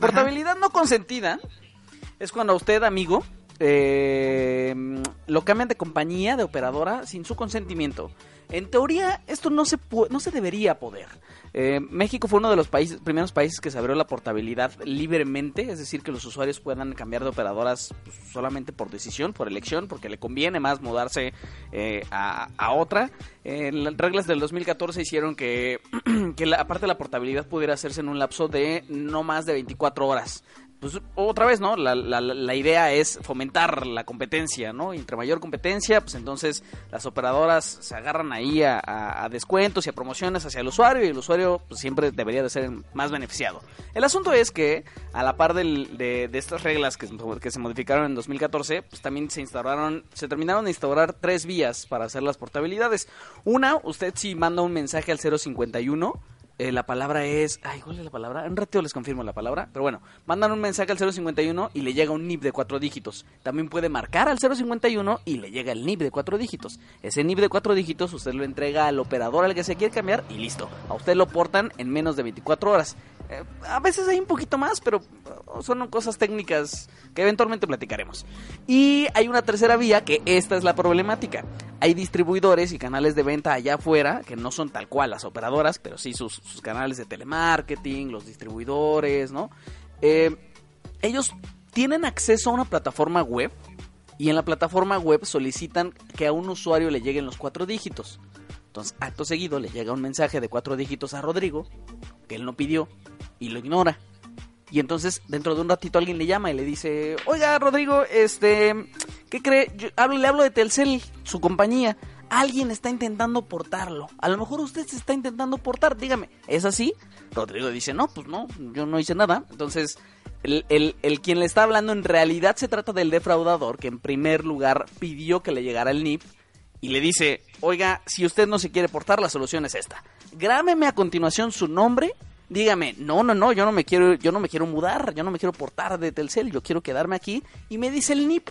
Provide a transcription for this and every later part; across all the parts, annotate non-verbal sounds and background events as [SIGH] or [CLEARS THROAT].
Portabilidad no consentida es cuando usted, amigo, eh, lo cambian de compañía, de operadora, sin su consentimiento. En teoría, esto no se, no se debería poder. Eh, México fue uno de los países, primeros países que se abrió la portabilidad libremente, es decir, que los usuarios puedan cambiar de operadoras pues, solamente por decisión, por elección, porque le conviene más mudarse eh, a, otra. las reglas del 2014 hicieron que, [CLEARS THROAT] que aparte de la portabilidad pudiera hacerse en un lapso de no más de 24 horas pues otra vez, ¿no? La, la, la, idea es fomentar la competencia, ¿no? entre mayor competencia, pues entonces las operadoras se agarran ahí a, descuentos y a promociones hacia el usuario y el usuario pues, siempre debería de ser más beneficiado. El asunto es que a la par del, de, de, estas reglas que, que se modificaron en 2014, pues también se instauraron, se terminaron de instaurar tres vías para hacer las portabilidades. Una, usted si manda un mensaje al 051 eh, la palabra es. Ay, ¿cuál es la palabra? En un ratito les confirmo la palabra. Pero bueno, mandan un mensaje al 051 y le llega un NIP de cuatro dígitos. También puede marcar al 051 y le llega el NIP de cuatro dígitos. Ese NIP de cuatro dígitos usted lo entrega al operador al que se quiere cambiar y listo. A usted lo portan en menos de 24 horas. Eh, a veces hay un poquito más, pero uh, son cosas técnicas que eventualmente platicaremos. Y hay una tercera vía que esta es la problemática. Hay distribuidores y canales de venta allá afuera que no son tal cual las operadoras, pero sí sus, canales de telemarketing, los distribuidores, ¿no? Eh, ellos tienen acceso a una plataforma web y en la plataforma web solicitan que a un usuario le lleguen los cuatro dígitos. Entonces, acto seguido, le llega un mensaje de cuatro dígitos a Rodrigo, que él no pidió, y lo ignora. Y entonces, dentro de un ratito, alguien le llama y le dice: Oiga, Rodrigo, este. ¿Qué cree? Yo hablo, le hablo de Telcel, su compañía. Alguien está intentando portarlo. A lo mejor usted se está intentando portar, dígame. ¿Es así? Rodrigo dice: No, pues no, yo no hice nada. Entonces, el, el, el, quien le está hablando en realidad se trata del defraudador que en primer lugar pidió que le llegara el NIP y le dice, oiga, si usted no se quiere portar, la solución es esta. Grámeme a continuación su nombre, dígame, no, no, no, yo no me quiero, yo no me quiero mudar, yo no me quiero portar de Telcel, yo quiero quedarme aquí, y me dice el NIP.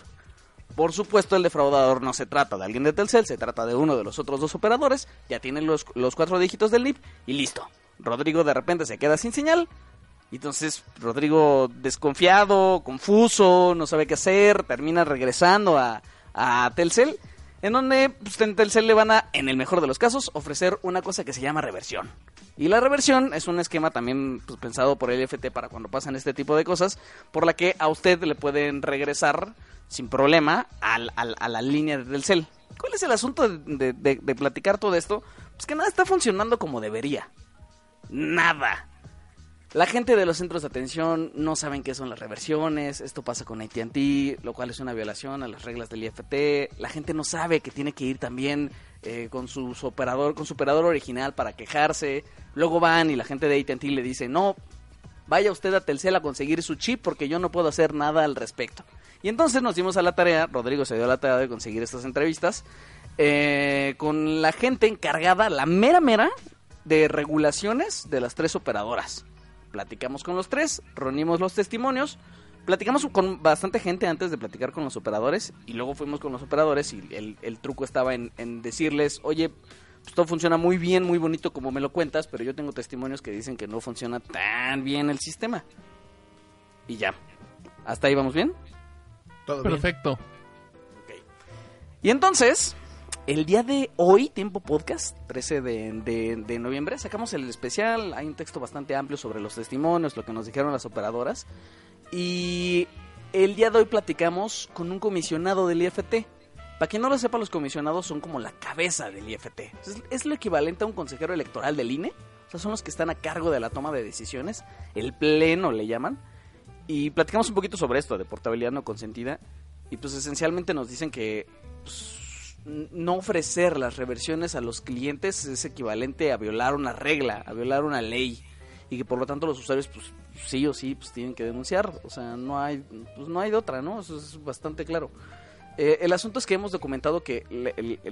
Por supuesto, el defraudador no se trata de alguien de Telcel, se trata de uno de los otros dos operadores, ya tienen los, los cuatro dígitos del NIP, y listo. Rodrigo de repente se queda sin señal, entonces Rodrigo desconfiado, confuso, no sabe qué hacer, termina regresando a, a Telcel en donde pues, en Telcel le van a, en el mejor de los casos, ofrecer una cosa que se llama reversión. Y la reversión es un esquema también pues, pensado por el FT para cuando pasan este tipo de cosas, por la que a usted le pueden regresar sin problema al, a la línea de Telcel. ¿Cuál es el asunto de, de platicar todo esto? Pues que nada está funcionando como debería. Nada. La gente de los centros de atención no saben qué son las reversiones, esto pasa con ATT, lo cual es una violación a las reglas del IFT. La gente no sabe que tiene que ir también eh, con su, operador, con su operador original para quejarse. Luego van y la gente de ATT le dice, no, vaya usted a Telcel a conseguir su chip porque yo no puedo hacer nada al respecto. Y entonces nos dimos a la tarea, Rodrigo se dio a la tarea de conseguir estas entrevistas, eh, con la gente encargada, la mera mera, de regulaciones de las tres operadoras platicamos con los tres, reunimos los testimonios, platicamos con bastante gente antes de platicar con los operadores y luego fuimos con los operadores y el, truco estaba en, decirles, oye, pues todo funciona muy bien, muy bonito como me lo cuentas, pero yo tengo testimonios que dicen que no funciona tan bien el sistema. Y ya. ¿Hasta ahí vamos bien? Todo Perfecto. Y entonces, el día de hoy, Tiempo Podcast, 13 de, noviembre, sacamos el especial. Hay un texto bastante amplio sobre los testimonios, lo que nos dijeron las operadoras. Y el día de hoy platicamos con un comisionado del IFT. Para quien no lo sepa, los comisionados son como la cabeza del IFT. Es, lo equivalente a un consejero electoral del INE. O sea, son los que están a cargo de la toma de decisiones. El pleno le llaman. Y platicamos un poquito sobre esto, de portabilidad no consentida. Y pues esencialmente nos dicen que pues, no ofrecer las reversiones a los clientes es equivalente a violar una regla, a violar una ley y que por lo tanto los usuarios pues sí o sí pues tienen que denunciar, o sea, no hay pues no hay de otra, ¿no? Eso es bastante claro. Eh, el asunto es que hemos documentado que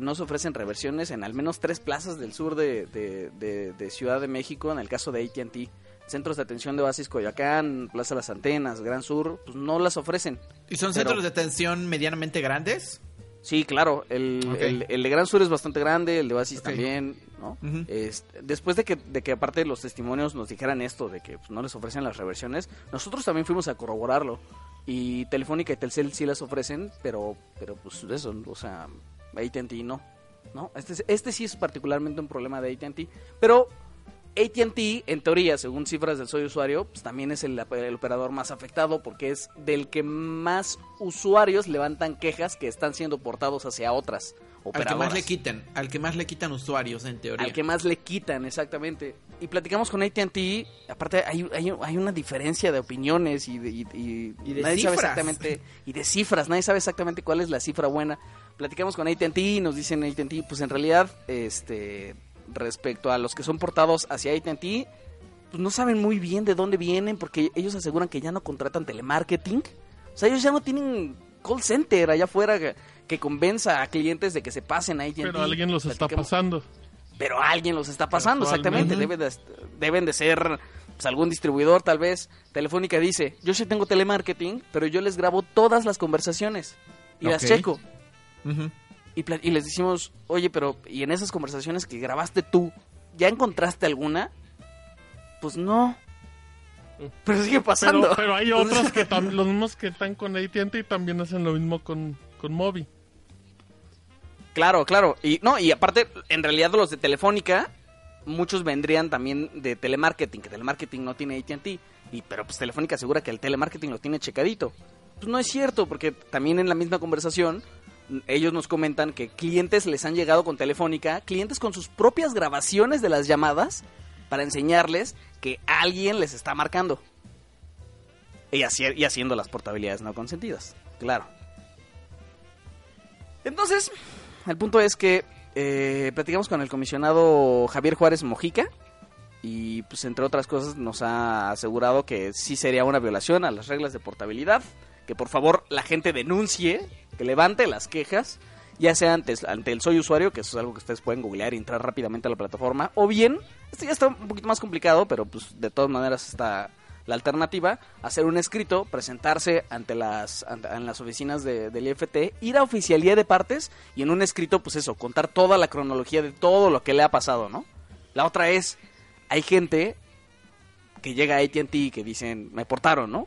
no se ofrecen reversiones en al menos tres plazas del sur de, de Ciudad de México, en el caso de AT&T centros de atención de Oasis Coyoacán, Plaza Las Antenas, Gran Sur, pues no las ofrecen. ¿Y son centros de atención medianamente grandes? Sí, claro, el, el, de Gran Sur es bastante grande, el de Oasis también, ¿no? después de que, de que aparte los testimonios nos dijeran esto, de que pues, no les ofrecen las reversiones, nosotros también fuimos a corroborarlo. Y Telefónica y Telcel sí las ofrecen, pero, pero pues eso, o sea, AT&T no, ¿no? Este, este sí es particularmente un problema de AT&T, pero ATT, en teoría, según cifras del Soy Usuario, pues también es el, operador más afectado porque es del que más usuarios levantan quejas que están siendo portados hacia otras operadoras. Al que más le quitan, al que más le quitan usuarios, en teoría. Al que más le quitan, exactamente. Y platicamos con ATT, aparte hay, hay, una diferencia de opiniones y de, y, nadie sabe exactamente, y de cifras, nadie sabe exactamente cuál es la cifra buena. Platicamos con ATT y nos dicen ATT, pues en realidad, este respecto a los que son portados hacia AT&T, pues no saben muy bien de dónde vienen porque ellos aseguran que ya no contratan telemarketing. O sea, ellos ya no tienen call center allá afuera que, convenza a clientes de que se pasen a AT&T. Pero alguien los está pasando. Pero alguien los está pasando, exactamente. Deben de, deben de ser pues, algún distribuidor tal vez. Telefónica dice, yo sí tengo telemarketing, pero yo les grabo todas las conversaciones y las checo y, les decimos, oye, pero ¿y en esas conversaciones que grabaste tú, ya encontraste alguna? Pues no. Pero sigue pasando. Pero, hay otros que [LAUGHS] los mismos que están con AT&T también hacen lo mismo con, con Mobi. Claro, claro. Y no, y aparte, en realidad los de Telefónica, muchos vendrían también de telemarketing, que telemarketing no tiene AT&T. Y, pero pues Telefónica asegura que el telemarketing lo tiene checadito. Pues no es cierto, porque también en la misma conversación ellos nos comentan que clientes les han llegado con Telefónica, clientes con sus propias grabaciones de las llamadas para enseñarles que alguien les está marcando. Y, y haciendo las portabilidades no consentidas, claro. Entonces, el punto es que eh, platicamos con el comisionado Javier Juárez Mojica y pues entre otras cosas nos ha asegurado que sí sería una violación a las reglas de portabilidad que por favor la gente denuncie, que levante las quejas, ya sea antes, ante el Soy Usuario, que eso es algo que ustedes pueden googlear y entrar rápidamente a la plataforma, o bien, esto ya está un poquito más complicado, pero pues de todas maneras está la alternativa, hacer un escrito, presentarse ante las, en las oficinas del IFT, ir a oficialía de partes y en un escrito, pues eso, contar toda la cronología de todo lo que le ha pasado, ¿no? La otra es, hay gente que llega a AT&T que dicen, me portaron, ¿no?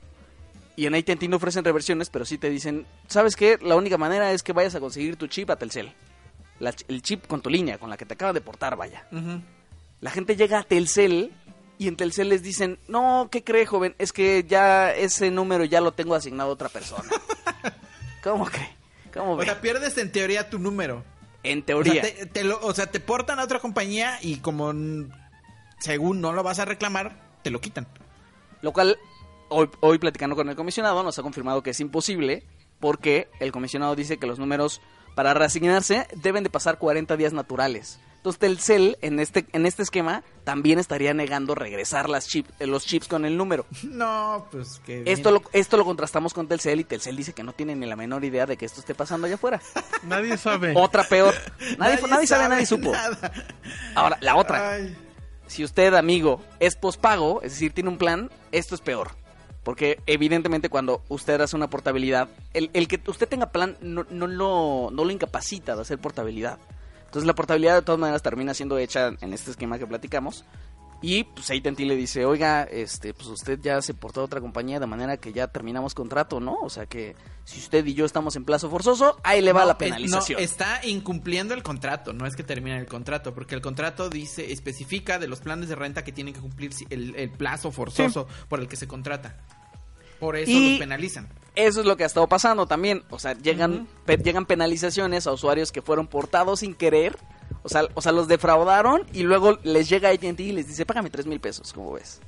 Y en AT&T no ofrecen reversiones, pero sí te dicen, ¿sabes qué? La única manera es que vayas a conseguir tu chip a Telcel. el chip con tu línea, con la que te acaban de portar, vaya. La gente llega a Telcel y en Telcel les dicen, no, ¿qué cree, joven? Es que ya ese número ya lo tengo asignado a otra persona. [LAUGHS] ¿Cómo cree? ¿Cómo o sea, pierdes en teoría tu número. En teoría. O sea, te, portan a otra compañía y como según no lo vas a reclamar, te lo quitan. Lo cual hoy, hoy platicando con el comisionado nos ha confirmado que es imposible porque el comisionado dice que los números para reasignarse deben de pasar 40 días naturales. Entonces Telcel en este en este esquema también estaría negando regresar las chip, eh, los chips con el número. [LAUGHS] No, pues que esto lo, esto lo contrastamos con Telcel y Telcel dice que no tiene ni la menor idea de que esto esté pasando allá afuera. [LAUGHS] Nadie sabe. Otra peor. [LAUGHS] Nadie, nadie, sabe, nadie supo. Ahora, la otra. Si usted, amigo, es pospago, es decir, tiene un plan, esto es peor. Porque evidentemente cuando usted hace una portabilidad, el, el que usted tenga plan no, no, lo, no lo incapacita de hacer portabilidad. Entonces la portabilidad de todas maneras termina siendo hecha en este esquema que platicamos. Y pues AT&T le dice, oiga, este, pues usted ya se portó a otra compañía de manera que ya terminamos contrato, ¿no? O sea que si usted y yo estamos en plazo forzoso, ahí le va la penalización. no, está incumpliendo el contrato, no es que termine el contrato, porque el contrato dice, especifica de los planes de renta que tienen que cumplir el, plazo forzoso por el que se contrata. Por eso los penalizan. Eso es lo que ha estado pasando también. O sea, llegan, llegan penalizaciones a usuarios que fueron portados sin querer o sea, o sea, los defraudaron y luego les llega AT&T y les dice, págame tres mil pesos, ¿cómo ves?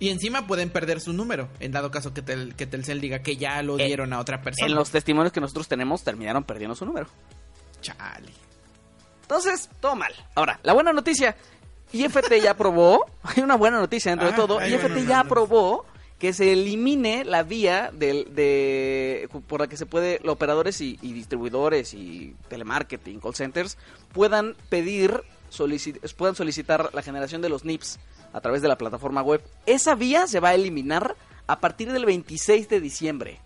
Y encima pueden perder su número, en dado caso que, que Telcel diga que ya lo eh, dieron a otra persona. En los testimonios que nosotros tenemos terminaron perdiendo su número. Chale. Entonces, todo mal. Ahora, la buena noticia, IFT ya aprobó, [LAUGHS] hay una buena noticia dentro de ah, todo, IFT ya aprobó que se elimine la vía de, por la que se puede, los operadores y, distribuidores y telemarketing, call centers, puedan pedir, puedan solicitar la generación de los NIPS a través de la plataforma web. Esa vía se va a eliminar a partir del 26 de diciembre.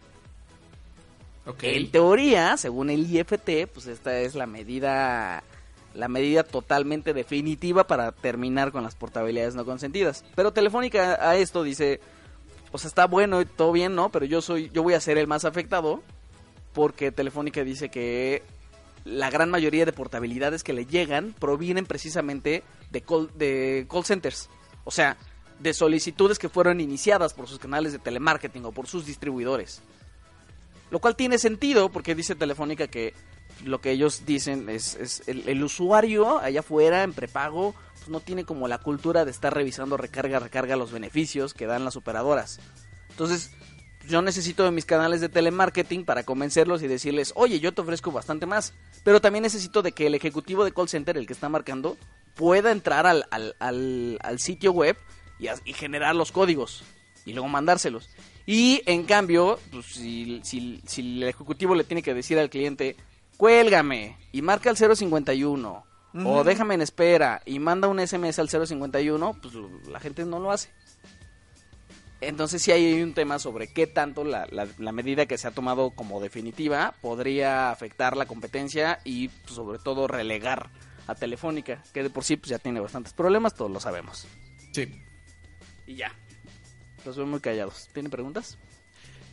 Ok. En teoría, según el IFT, pues esta es la medida la medida totalmente definitiva para terminar con las portabilidades no consentidas. Pero Telefónica a esto dice, pues está bueno y todo bien, ¿no? Pero yo soy yo voy a ser el más afectado porque Telefónica dice que la gran mayoría de portabilidades que le llegan provienen precisamente de call, de call centers. O sea, de solicitudes que fueron iniciadas por sus canales de telemarketing o por sus distribuidores. Lo cual tiene sentido porque dice Telefónica que lo que ellos dicen es, el, usuario allá afuera en prepago pues no tiene como la cultura de estar revisando recarga, recarga los beneficios que dan las operadoras. Entonces, yo necesito de mis canales de telemarketing para convencerlos y decirles, oye, yo te ofrezco bastante más. Pero también necesito de que el ejecutivo de call center, el que está marcando, pueda entrar al, sitio web y, generar los códigos y luego mandárselos. Y en cambio, pues, si el ejecutivo le tiene que decir al cliente, cuélgame y marca el 051 o Ujú. déjame en espera y manda un SMS al 051, pues la gente no lo hace. Entonces sí hay un tema sobre qué tanto la, la- la medida que se ha tomado como definitiva podría afectar la competencia y pues, sobre todo relegar a Telefónica, que de por sí pues, ya tiene bastantes problemas, todos lo sabemos. Sí. Y ya. Los veo muy callados. ¿Tienen preguntas?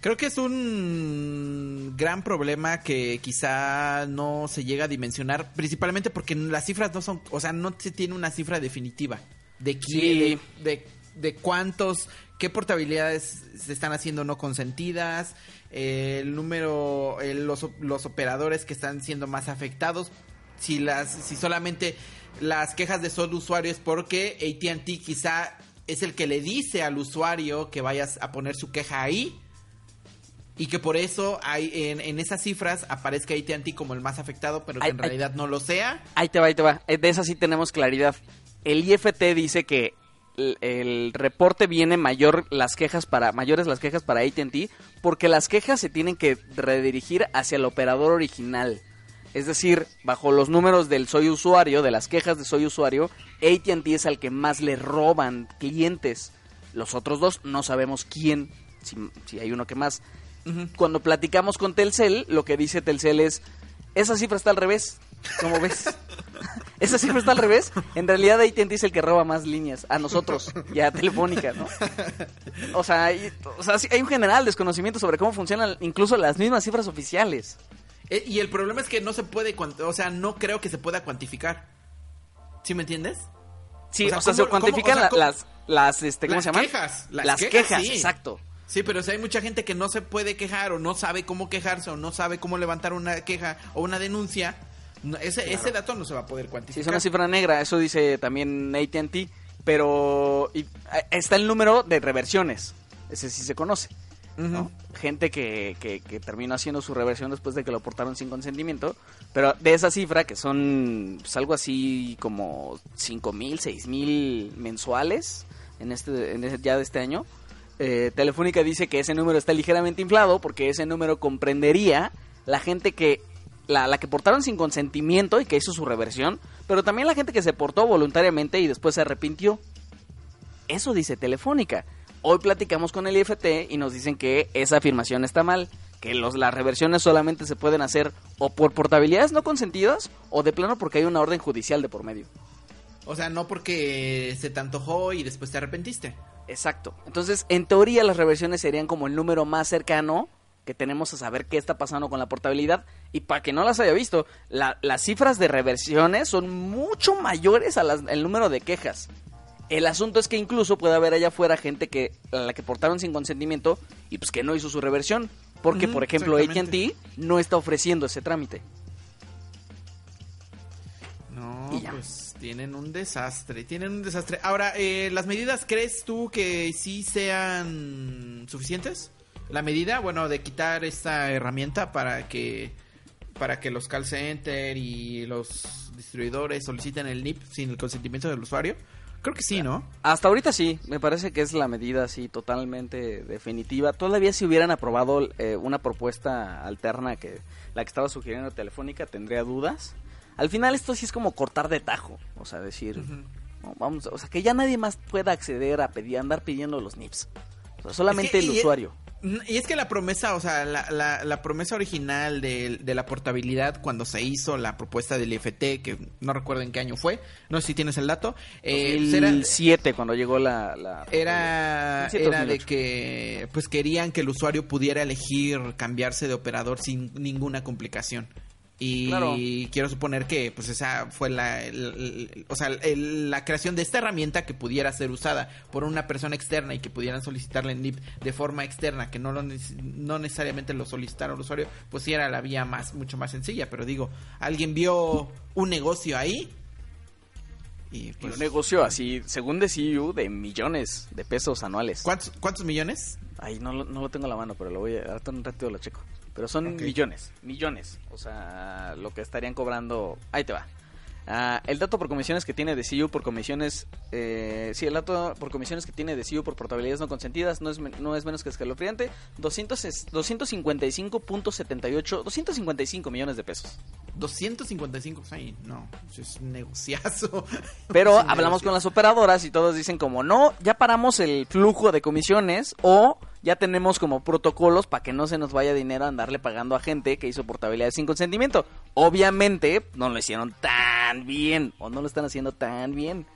Creo que es un gran problema que quizá no se llega a dimensionar, principalmente porque las cifras no son, o sea, no se tiene una cifra definitiva de quién, Sí. de, de, de cuántos, qué portabilidades se están haciendo no consentidas, eh, el número, eh, los, los operadores que están siendo más afectados, si las, si solamente las quejas de solo usuario es porque AT&T quizá es el que le dice al usuario que vayas a poner su queja ahí y que por eso hay en, en esas cifras aparezca AT&T como el más afectado, pero que Ay, en ay. realidad no lo sea. Ahí te va, ahí te va. Eh, De esa sí tenemos claridad. El IFT dice que el, el reporte viene mayor las quejas para mayores las quejas para AT&T porque las quejas se tienen que redirigir hacia el operador original. Es decir, bajo los números del soy usuario, de las quejas de soy usuario, AT&T es al que más le roban clientes. Los otros dos no sabemos quién, si, si hay uno que más. Cuando platicamos con Telcel, lo que dice Telcel es, esa cifra está al revés. ¿Cómo ves? [LAUGHS] esa cifra está al revés. En realidad AT&T es el que roba más líneas a nosotros y a Telefónica, ¿no? O sea, hay, o sea, sí, hay un general desconocimiento sobre cómo funcionan incluso las mismas cifras oficiales. Eh, y el problema es que no se puede, o sea, no creo que se pueda cuantificar. ¿Sí me entiendes? Sí, O o sea, sea, ¿cómo- se cuantifican o sea, las, las, este, ¿cómo Las se llaman? quejas, las Las quejas, quejas, sí. exacto. Sí, pero si hay mucha gente que no se puede quejar o no sabe cómo quejarse o no sabe cómo levantar una queja o una denuncia, no- ese, ese dato no se va a poder Sí, cuantificar. es una cifra negra, eso dice también AT&T, pero y, eh, está el número de reversiones, ese sí se conoce, ¿no? Ujú. Gente que, que, que terminó haciendo su reversión después de que lo aportaron sin consentimiento, pero de esa cifra, que son pues, algo así como 5 mil, 6 mil mensuales en este, en ese- ya de este año, eh, Telefónica dice que ese número está ligeramente inflado porque ese número comprendería la gente que la, la que portaron sin consentimiento y que hizo su reversión, pero también la gente que se portó voluntariamente y después se arrepintió. Eso dice Telefónica. Hoy platicamos con el IFT y nos dicen que esa afirmación está mal, que los, las reversiones solamente se pueden hacer o por portabilidades no consentidas o de plano porque hay una orden judicial de por medio. O sea, no porque se te antojó y después te arrepentiste. Exacto. Entonces, en teoría, las reversiones serían como el número más cercano que tenemos a saber qué está pasando con la portabilidad. Y para que no las haya visto, la- las cifras de reversiones son mucho mayores al número de quejas. El asunto es que incluso puede haber allá afuera gente que a la que portaron sin consentimiento y pues que no hizo su reversión. Porque, por ejemplo. AT&T no está ofreciendo ese trámite. No, Y ya. pues tienen un desastre, tienen un desastre. Ahora, eh, ¿las medidas crees tú que sí sean suficientes? La medida, bueno, de quitar esta herramienta para que para que los call center y los distribuidores soliciten el NIP sin el consentimiento del usuario. Creo que sí, ¿no? Hasta ahorita sí, me parece que es la medida así totalmente definitiva. Todavía si hubieran aprobado eh, una propuesta alterna que la que estaba sugiriendo Telefónica tendría dudas. Al final esto sí es como cortar de tajo, o sea, decir, no, vamos, o sea, que ya nadie más pueda acceder a pedir, andar pidiendo los NIPS. O sea, solamente Es que- el usuario. Y es que la promesa, o sea, la, la, la promesa original de, de, la portabilidad cuando se hizo la propuesta del IFT, que no recuerdo en qué año fue, no sé si tienes el dato. Eh, el 7 cuando llegó la... la era era de que pues querían que el usuario pudiera elegir cambiarse de operador sin ninguna complicación. Y quiero suponer que pues esa fue la, o sea, la creación de esta herramienta que pudiera ser usada por una persona externa y que pudieran solicitarle el NIP de forma externa, que no lo no necesariamente lo solicitara el usuario, pues sí era la vía más mucho más sencilla, pero digo, alguien vio un negocio ahí y pues un negocio así, según de CU, de millones de pesos anuales. ¿Cuántos, cuántos millones? Ay, no, no lo tengo a la mano, pero lo voy a... Ahorita un ratito lo checo. Pero son millones, millones. O sea, lo que estarían cobrando... Ahí te va. Ah, el dato por comisiones que tiene de CU por comisiones, eh, sí, el dato por comisiones que tiene de CU por portabilidades no consentidas no es, no es menos que escalofriante, 255.78, 255 millones de pesos. 255, ay, no, es un negociazo. [LAUGHS] Pero hablamos con las operadoras y todos dicen como, no, ya paramos el flujo de comisiones o ya tenemos como protocolos para que no se nos vaya dinero a andarle pagando a gente que hizo portabilidades sin consentimiento. Obviamente no lo hicieron tan bien o no lo están haciendo tan bien.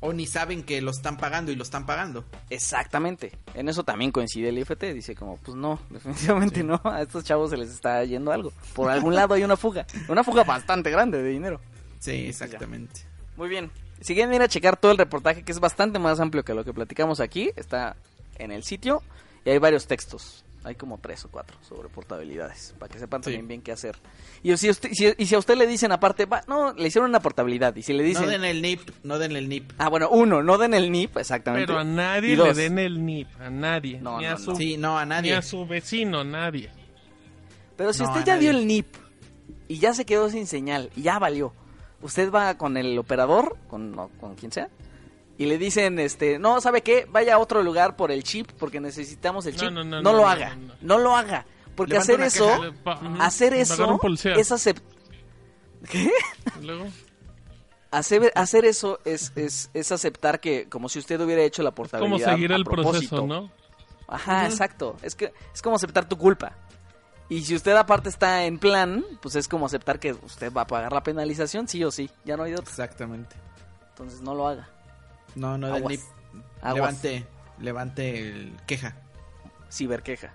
O ni saben que lo están pagando y lo están pagando. Exactamente. En eso también coincide el IFT. Dice como, pues no, [LAUGHS] definitivamente no. A estos chavos se les está yendo algo. Por algún lado hay una fuga. Una fuga bastante grande de dinero. Sí, exactamente. Muy bien. Si quieren ir a checar todo el reportaje, que es bastante más amplio que lo que platicamos aquí, está en el sitio y hay varios textos. Hay como tres o cuatro sobre portabilidades, para que sepan también bien qué hacer. Y si, y si a usted le dicen aparte, va, no, le hicieron una portabilidad, y si le dicen... No den el NIP, no den el NIP. Ah, bueno, uno, no den el NIP, exactamente. Pero a nadie le den el NIP, a nadie. No, ni a su, Sí, no, a nadie. Ni a su vecino, nadie. Pero si usted ya dio el NIP, y ya se quedó sin señal, y ya valió, usted va con el operador, con, con quien sea, y le dicen, este, no, ¿sabe qué? Vaya a otro lugar por el chip porque necesitamos el chip. No, lo haga, no, lo haga. Porque hacer eso, hacer eso, es aceptar... ¿Qué? Hacer, hacer eso es, es, es, aceptar que como si usted hubiera hecho la portabilidad. Como seguir el proceso, ¿no? Ajá, exacto. Es que es como aceptar tu culpa. Y si usted aparte está en plan, pues es como aceptar que usted va a pagar la penalización, sí o sí. Ya no hay otro. Exactamente. Entonces no lo haga. No, no del NIP. Levante, levante el queja. Ciberqueja.